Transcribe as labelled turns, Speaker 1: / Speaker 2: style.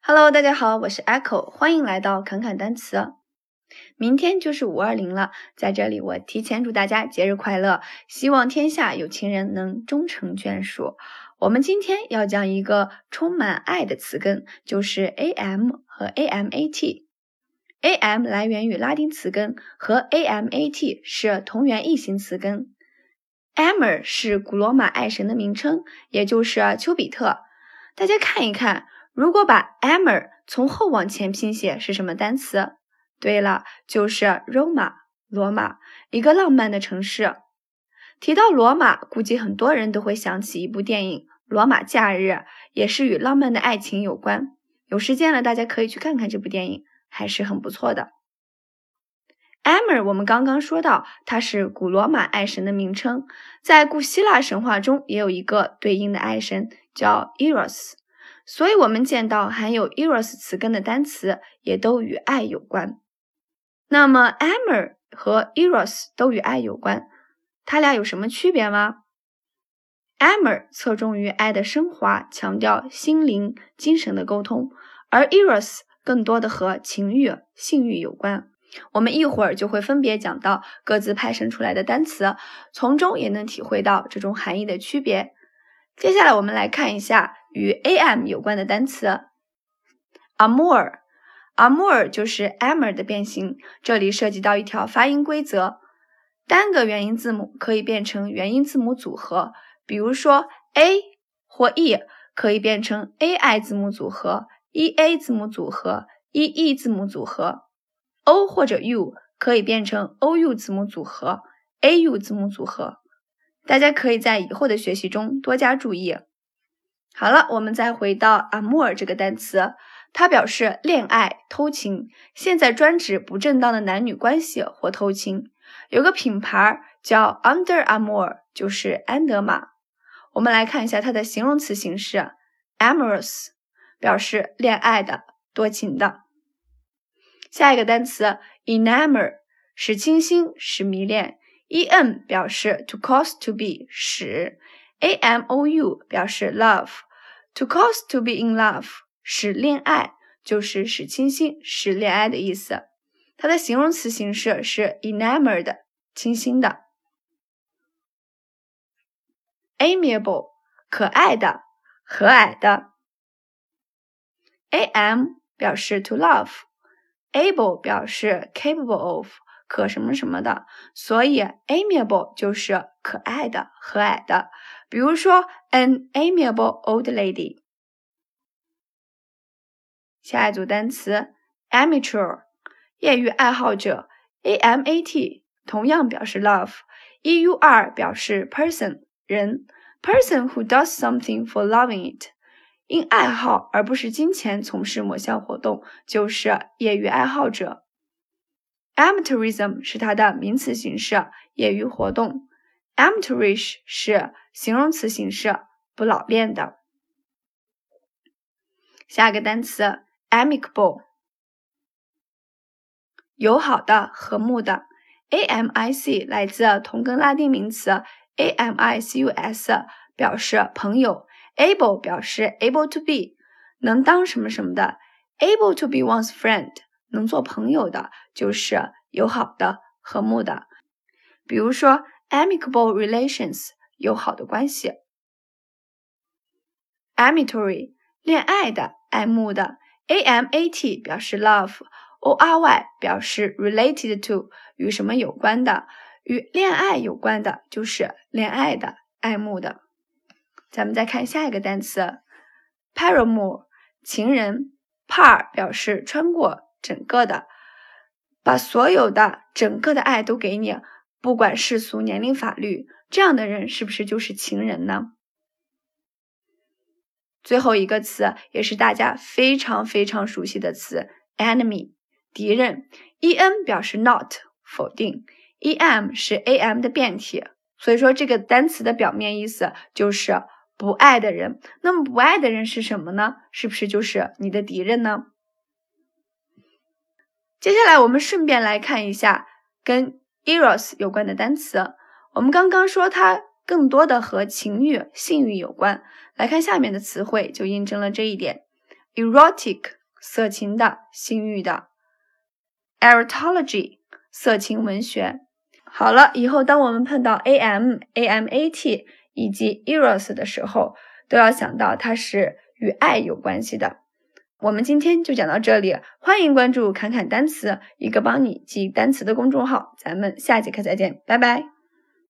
Speaker 1: Hello，大家好，我是 Echo，欢迎来到侃侃单词。明天就是五二零了，在这里我提前祝大家节日快乐，希望天下有情人能终成眷属。我们今天要讲一个充满爱的词根，就是 am 和 amat。am 来源于拉丁词根，和 amat 是同源异形词根。Amer 是古罗马爱神的名称，也就是丘比特。大家看一看。如果把 Amer 从后往前拼写是什么单词？对了，就是 Roma，罗马，一个浪漫的城市。提到罗马，估计很多人都会想起一部电影《罗马假日》，也是与浪漫的爱情有关。有时间了，大家可以去看看这部电影，还是很不错的。Amer，我们刚刚说到，它是古罗马爱神的名称，在古希腊神话中也有一个对应的爱神，叫 Eros。所以，我们见到含有 eros 词根的单词，也都与爱有关。那么，amer 和 eros 都与爱有关，它俩有什么区别吗？amer 侧重于爱的升华，强调心灵、精神的沟通，而 eros 更多的和情欲、性欲有关。我们一会儿就会分别讲到各自派生出来的单词，从中也能体会到这种含义的区别。接下来，我们来看一下。与 am 有关的单词，amour，amour 就是 amer 的变形。这里涉及到一条发音规则：单个元音字母可以变成元音字母组合，比如说 a 或 e 可以变成 ai 字母组合、ea 字母组合、ee 字母组合；o 或者 u 可以变成 ou 字母组合、au 字母组合。大家可以在以后的学习中多加注意。好了，我们再回到 amour 这个单词，它表示恋爱、偷情，现在专指不正当的男女关系或偷情。有个品牌叫 Under Amour，就是安德玛。我们来看一下它的形容词形式，amorous，表示恋爱的、多情的。下一个单词 enamor，使倾心、使迷恋。En 表示 to cause to be，使。amou 表示 love。To cause to be in love 使恋爱就是使倾心、使恋爱的意思。它的形容词形式是 enamored 倾心的。Amiable 可爱的、和蔼的。Am 表示 to love，able 表示 capable of 可什么什么的，所以 amiable 就是可爱的、和蔼的。比如说，an amiable old lady。下一组单词，amateur，业余爱好者，amat 同样表示 love，eur 表示 person 人，person who does something for loving it，因爱好而不是金钱从事某项活动，就是业余爱好者。Amateurism 是它的名词形式，业余活动。Amateurish 是形容词形式，不老练的。下一个单词，amicable，友好的、和睦的。amic 来自同根拉丁名词 amicus，表示朋友。able 表示 able to be，能当什么什么的。able to be one's friend，能做朋友的，就是友好的、和睦的。比如说。Amicable relations，友好的关系。Amatory，恋爱的、爱慕的。Amat 表示 love，Ory 表示 related to，与什么有关的？与恋爱有关的，就是恋爱的、爱慕的。咱们再看下一个单词，paramour，情人。Par 表示穿过整个的，把所有的、整个的爱都给你。不管世俗、年龄、法律，这样的人是不是就是情人呢？最后一个词也是大家非常非常熟悉的词，enemy，敌人。en 表示 not，否定。em 是 am 的变体，所以说这个单词的表面意思就是不爱的人。那么不爱的人是什么呢？是不是就是你的敌人呢？接下来我们顺便来看一下跟。eros 有关的单词，我们刚刚说它更多的和情欲、性欲有关。来看下面的词汇，就印证了这一点。erotic 色情的、性欲的 erotology（ 色情文学。好了，以后当我们碰到 am、amat 以及 eros 的时候，都要想到它是与爱有关系的。我们今天就讲到这里，欢迎关注“侃侃单词”，一个帮你记单词的公众号。咱们下节课再见，拜拜。